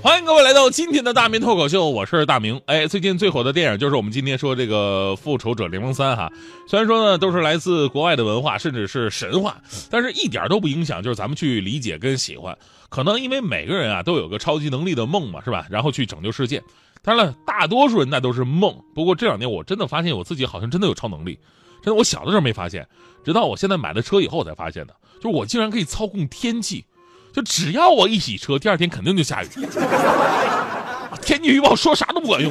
欢迎各位来到今天的大明脱口秀，我是大明。哎，最近最火的电影就是我们今天说这个《复仇者联盟三》哈。虽然说呢都是来自国外的文化，甚至是神话，但是一点都不影响，就是咱们去理解跟喜欢。可能因为每个人啊都有个超级能力的梦嘛，是吧？然后去拯救世界。当然了，大多数人那都是梦。不过这两年我真的发现我自己好像真的有超能力。真的，我小的时候没发现，直到我现在买了车以后才发现的，就是我竟然可以操控天气。就只要我一洗车，第二天肯定就下雨。天气预报说啥都不管用。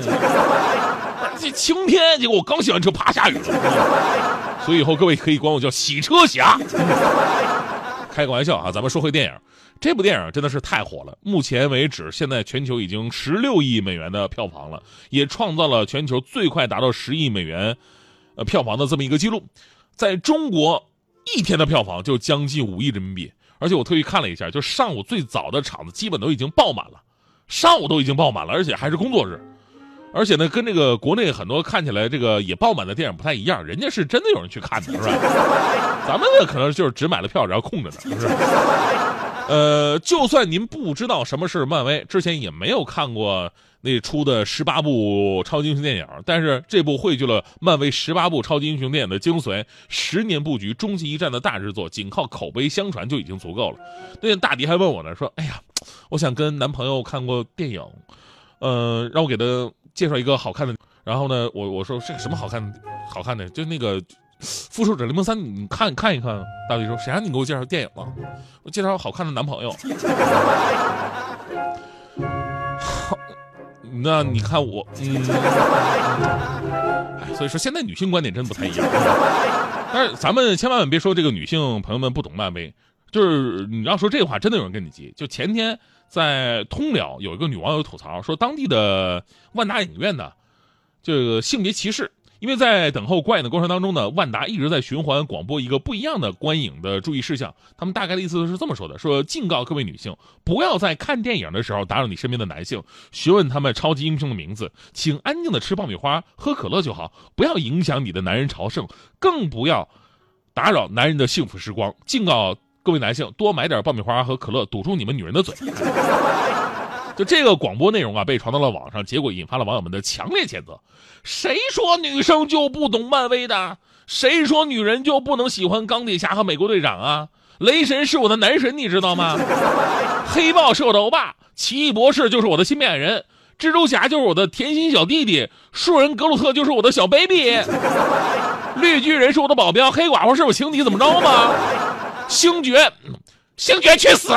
这晴天，结果我刚洗完车，啪下雨了。所以以后各位可以管我叫洗车侠。开个玩笑啊，咱们说回电影。这部电影真的是太火了，目前为止，现在全球已经十六亿美元的票房了，也创造了全球最快达到十亿美元，呃，票房的这么一个记录。在中国，一天的票房就将近五亿人民币。而且我特意看了一下，就上午最早的场子基本都已经爆满了，上午都已经爆满了，而且还是工作日，而且呢，跟这个国内很多看起来这个也爆满的电影不太一样，人家是真的有人去看的，是吧？咱们呢可能就是只买了票然后空着呢，是不是？呃，就算您不知道什么是漫威，之前也没有看过。那出的十八部超级英雄电影，但是这部汇聚了漫威十八部超级英雄电影的精髓，十年布局、终极一战的大制作，仅靠口碑相传就已经足够了。那天大迪还问我呢，说：“哎呀，我想跟男朋友看过电影，呃，让我给他介绍一个好看的。”然后呢，我我说：“这个什么好看？好看的就那个《复仇者联盟三》，你看看一看。”大迪说：“谁让你给我介绍电影了？我介绍好看的男朋友。”好。那你看我，嗯，哎，所以说现在女性观点真不太一样。但是咱们千万别说这个女性朋友们不懂漫威，就是你要说这话，真的有人跟你急。就前天在通辽有一个女网友吐槽说，当地的万达影院呢，这个性别歧视。因为在等候观影的过程当中呢，万达一直在循环广播一个不一样的观影的注意事项。他们大概的意思是这么说的：说警告各位女性，不要在看电影的时候打扰你身边的男性，询问他们超级英雄的名字，请安静的吃爆米花、喝可乐就好，不要影响你的男人朝圣，更不要打扰男人的幸福时光。警告各位男性，多买点爆米花和可乐，堵住你们女人的嘴。就这个广播内容啊，被传到了网上，结果引发了网友们的强烈谴责。谁说女生就不懂漫威的？谁说女人就不能喜欢钢铁侠和美国队长啊？雷神是我的男神，你知道吗？黑豹是我的欧巴，奇异博士就是我的新爱人，蜘蛛侠就是我的甜心小弟弟，树人格鲁特就是我的小 baby，绿巨人是我的保镖，黑寡妇是我情敌，怎么着吗？星爵，星爵去死！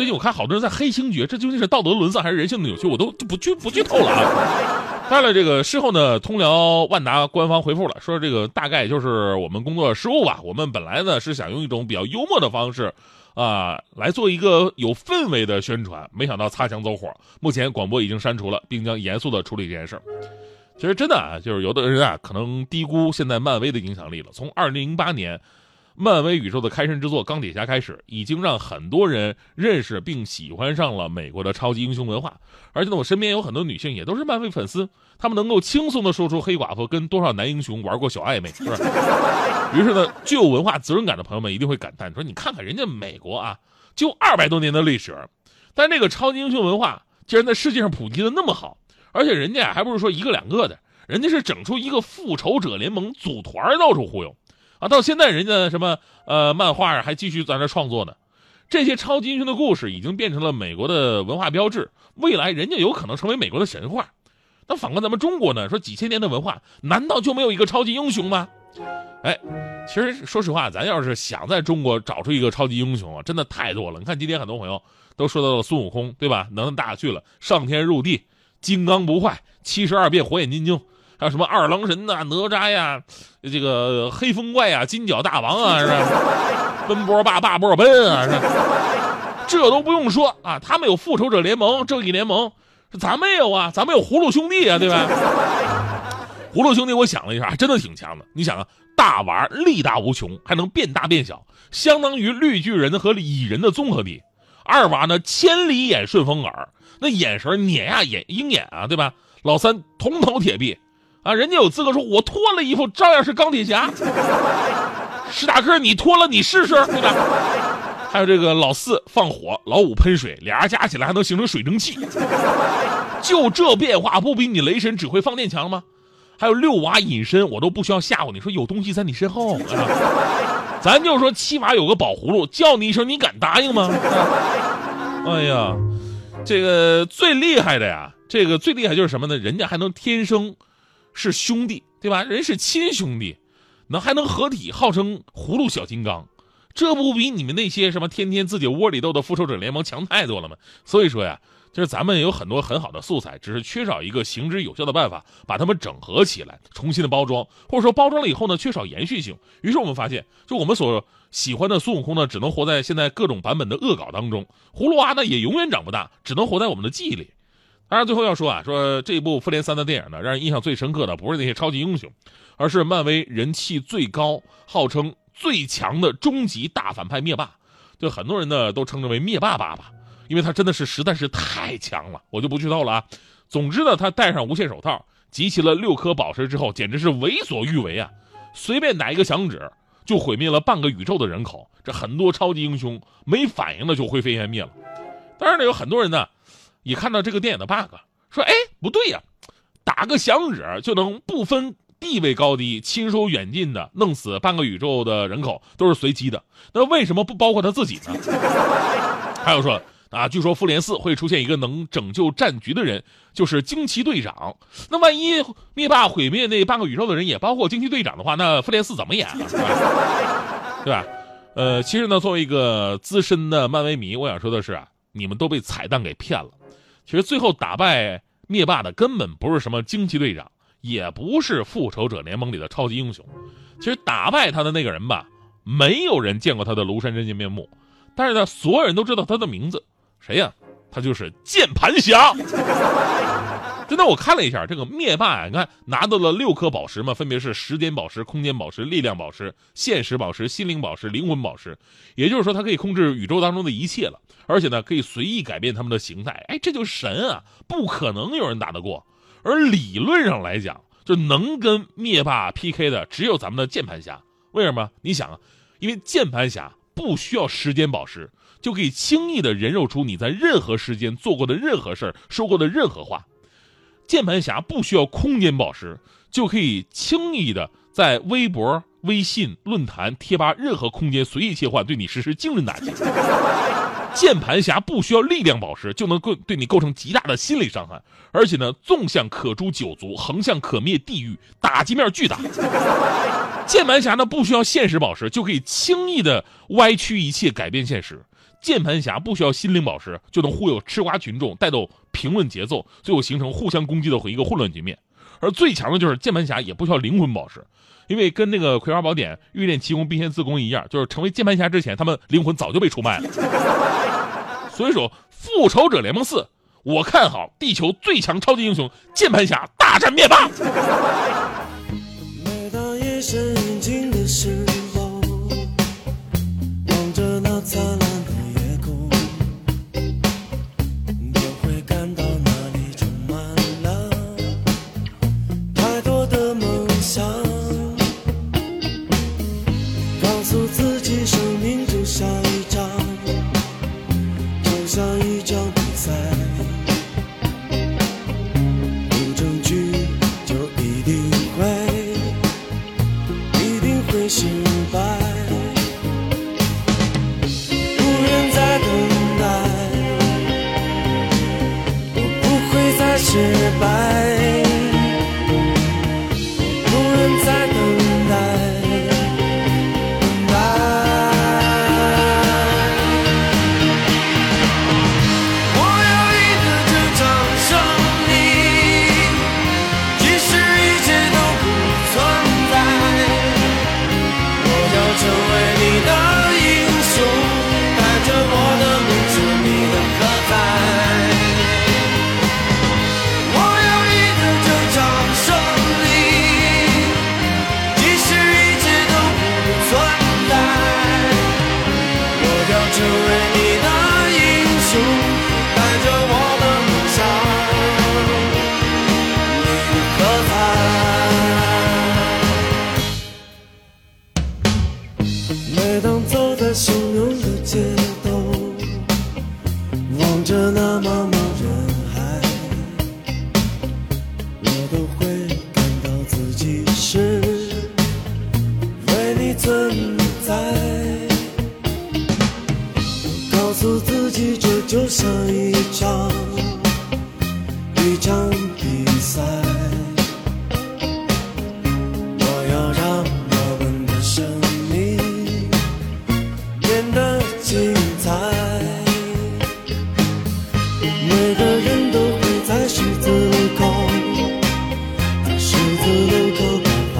最近我看好多人在黑星爵，这究竟是道德沦丧还是人性的扭曲？我都不剧不剧透了啊！当然了，这个事后呢，通辽万达官方回复了，说这个大概就是我们工作失误吧。我们本来呢是想用一种比较幽默的方式，啊，来做一个有氛围的宣传，没想到擦枪走火。目前广播已经删除了，并将严肃的处理这件事儿。其实真的啊，就是有的人啊，可能低估现在漫威的影响力了。从二零零八年。漫威宇宙的开山之作《钢铁侠》开始，已经让很多人认识并喜欢上了美国的超级英雄文化。而且呢，我身边有很多女性也都是漫威粉丝，她们能够轻松地说出黑寡妇跟多少男英雄玩过小暧昧，是吧？于是呢，具有文化责任感的朋友们一定会感叹说：“你看看人家美国啊，就二百多年的历史，但这个超级英雄文化竟然在世界上普及的那么好，而且人家还不是说一个两个的，人家是整出一个复仇者联盟组团到处忽悠。”啊，到现在人家什么呃漫画还继续在那创作呢，这些超级英雄的故事已经变成了美国的文化标志，未来人家有可能成为美国的神话。那反观咱们中国呢，说几千年的文化，难道就没有一个超级英雄吗？哎，其实说实话，咱要是想在中国找出一个超级英雄啊，真的太多了。你看今天很多朋友都说到了孙悟空，对吧？能大去了，上天入地，金刚不坏，七十二变火眼金睛。还有什么二郎神呐、哪吒呀，这个黑风怪呀、金角大王啊，是吧？奔波霸霸波奔啊，是这都不用说啊，他们有复仇者联盟、正义联盟，咱们有啊，咱们有葫芦兄弟啊，对吧？葫芦兄弟，我想了一下，真的挺强的。你想啊，大娃力大无穷，还能变大变小，相当于绿巨人和蚁人的综合体。二娃呢，千里眼顺风耳，那眼神碾压眼鹰眼啊，对吧？老三铜头铁臂，啊，人家有资格说，我脱了衣服照样是钢铁侠。史塔克，你脱了你试试，对吧？还有这个老四放火，老五喷水，俩人加起来还能形成水蒸气。就这变化，不比你雷神只会放电强吗？还有六娃隐身，我都不需要吓唬你，说有东西在你身后。咱就说七娃有个宝葫芦，叫你一声，你敢答应吗？哎呀，这个最厉害的呀，这个最厉害就是什么呢？人家还能天生是兄弟，对吧？人是亲兄弟，那还能合体，号称葫芦小金刚。这不比你们那些什么天天自己窝里斗的复仇者联盟强太多了吗？所以说呀，就是咱们有很多很好的素材，只是缺少一个行之有效的办法，把它们整合起来，重新的包装，或者说包装了以后呢，缺少延续性。于是我们发现，就我们所喜欢的孙悟空呢，只能活在现在各种版本的恶搞当中；葫芦娃呢，也永远长不大，只能活在我们的记忆里。当然，最后要说啊，说这部复联三的电影呢，让人印象最深刻的不是那些超级英雄，而是漫威人气最高、号称。最强的终极大反派灭霸，就很多人呢都称之为灭霸爸爸，因为他真的是实在是太强了，我就不剧透了啊。总之呢，他戴上无限手套，集齐了六颗宝石之后，简直是为所欲为啊！随便打一个响指，就毁灭了半个宇宙的人口，这很多超级英雄没反应的就灰飞烟灭了。当然呢，有很多人呢也看到这个电影的 bug，说：“哎，不对呀，打个响指就能不分。”地位高低、亲疏远近的，弄死半个宇宙的人口都是随机的。那为什么不包括他自己呢？还有说啊，据说复联四会出现一个能拯救战局的人，就是惊奇队长。那万一灭霸毁灭那半个宇宙的人也包括惊奇队长的话，那复联四怎么演啊？对吧？呃，其实呢，作为一个资深的漫威迷，我想说的是啊，你们都被彩蛋给骗了。其实最后打败灭霸的根本不是什么惊奇队长。也不是复仇者联盟里的超级英雄，其实打败他的那个人吧，没有人见过他的庐山真面目，但是呢，所有人都知道他的名字，谁呀？他就是键盘侠。真的，我看了一下这个灭霸啊，你看拿到了六颗宝石嘛，分别是时间宝石、空间宝石、力量宝石、现实宝石、心灵宝石、灵魂宝石，也就是说，他可以控制宇宙当中的一切了，而且呢，可以随意改变他们的形态。哎，这就神啊，不可能有人打得过。而理论上来讲，就能跟灭霸 PK 的只有咱们的键盘侠。为什么？你想啊，因为键盘侠不需要时间宝石，就可以轻易的人肉出你在任何时间做过的任何事儿、说过的任何话。键盘侠不需要空间宝石，就可以轻易的在微博、微信、论坛、贴吧任何空间随意切换，对你实施精神打击。键盘侠不需要力量宝石就能构对你构成极大的心理伤害，而且呢，纵向可诛九族，横向可灭地狱，打击面巨大。键盘侠呢不需要现实宝石就可以轻易的歪曲一切，改变现实。键盘侠不需要心灵宝石就能忽悠吃瓜群众，带动评论节奏，最后形成互相攻击的一个混乱局面。而最强的就是键盘侠也不需要灵魂宝石。因为跟那个《葵花宝典》欲练奇功，必先自宫一样，就是成为键盘侠之前，他们灵魂早就被出卖了。所以说，《复仇者联盟四》，我看好地球最强超级英雄键盘侠大战灭霸。一场一场比赛我要让我们的生命变得精彩每个人都会在十字路口十字路口徘徊。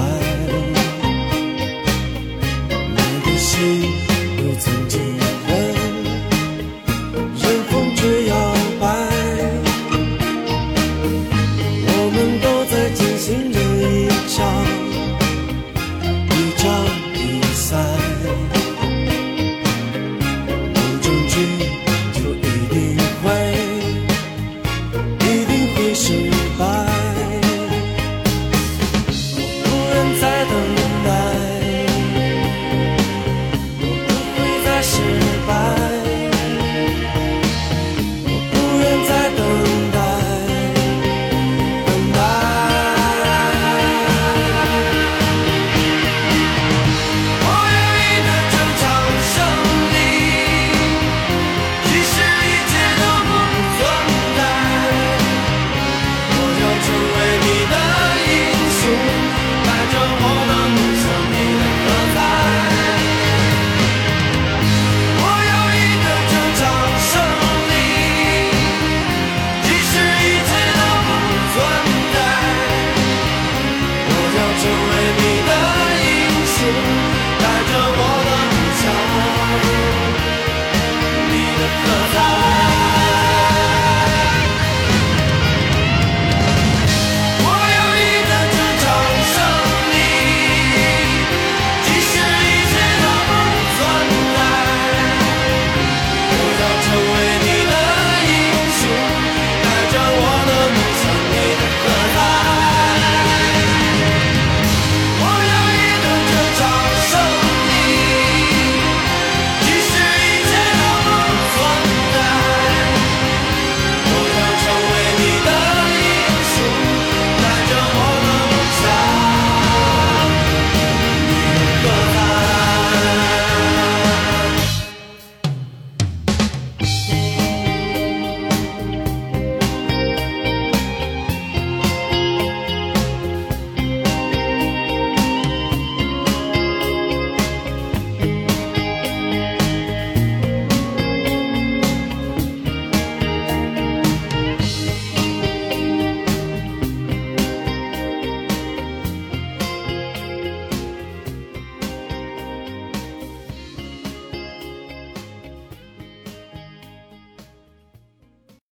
你的心有曾经